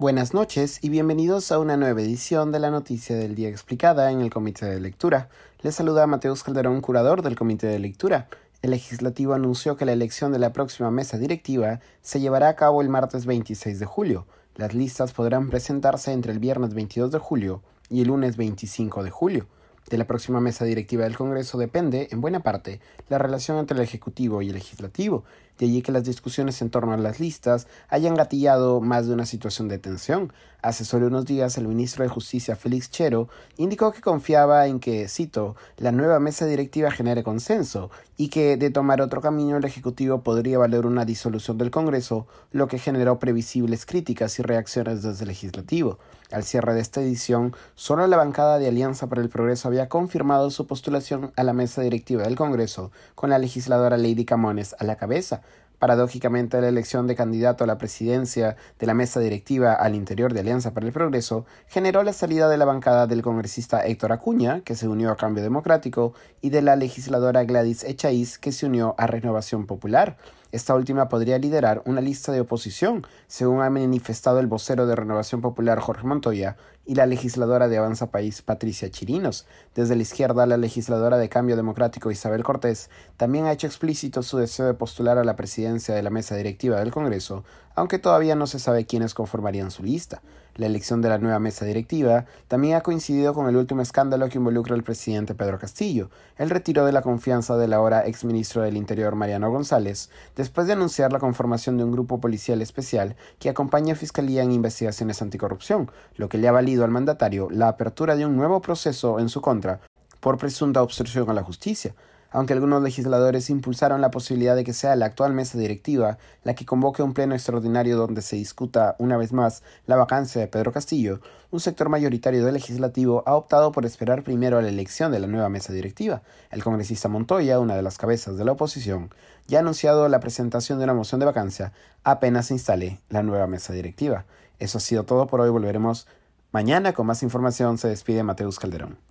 Buenas noches y bienvenidos a una nueva edición de la Noticia del Día Explicada en el Comité de Lectura. Les saluda Mateus Calderón, curador del Comité de Lectura. El legislativo anunció que la elección de la próxima mesa directiva se llevará a cabo el martes 26 de julio. Las listas podrán presentarse entre el viernes 22 de julio y el lunes 25 de julio. De la próxima mesa directiva del Congreso depende, en buena parte, la relación entre el Ejecutivo y el Legislativo, de allí que las discusiones en torno a las listas hayan gatillado más de una situación de tensión. Hace solo unos días el ministro de Justicia Félix Chero indicó que confiaba en que, cito, la nueva mesa directiva genere consenso y que de tomar otro camino el Ejecutivo podría valer una disolución del Congreso, lo que generó previsibles críticas y reacciones desde el Legislativo. Al cierre de esta edición, solo la bancada de Alianza para el Progreso había confirmado su postulación a la mesa directiva del Congreso, con la legisladora Lady Camones a la cabeza, Paradójicamente, la elección de candidato a la presidencia de la mesa directiva al interior de Alianza para el Progreso generó la salida de la bancada del congresista Héctor Acuña, que se unió a Cambio Democrático, y de la legisladora Gladys Echaíz, que se unió a Renovación Popular. Esta última podría liderar una lista de oposición, según ha manifestado el vocero de Renovación Popular Jorge Montoya y la legisladora de Avanza País Patricia Chirinos. Desde la izquierda, la legisladora de Cambio Democrático Isabel Cortés también ha hecho explícito su deseo de postular a la de la mesa directiva del Congreso, aunque todavía no se sabe quiénes conformarían su lista. La elección de la nueva mesa directiva también ha coincidido con el último escándalo que involucra al presidente Pedro Castillo, el retiro de la confianza del ahora exministro del Interior Mariano González, después de anunciar la conformación de un grupo policial especial que acompaña a Fiscalía en investigaciones anticorrupción, lo que le ha valido al mandatario la apertura de un nuevo proceso en su contra por presunta obstrucción a la justicia, aunque algunos legisladores impulsaron la posibilidad de que sea la actual mesa directiva la que convoque un pleno extraordinario donde se discuta una vez más la vacancia de Pedro Castillo, un sector mayoritario del legislativo ha optado por esperar primero a la elección de la nueva mesa directiva. El congresista Montoya, una de las cabezas de la oposición, ya ha anunciado la presentación de una moción de vacancia apenas se instale la nueva mesa directiva. Eso ha sido todo por hoy, volveremos mañana con más información. Se despide Mateus Calderón.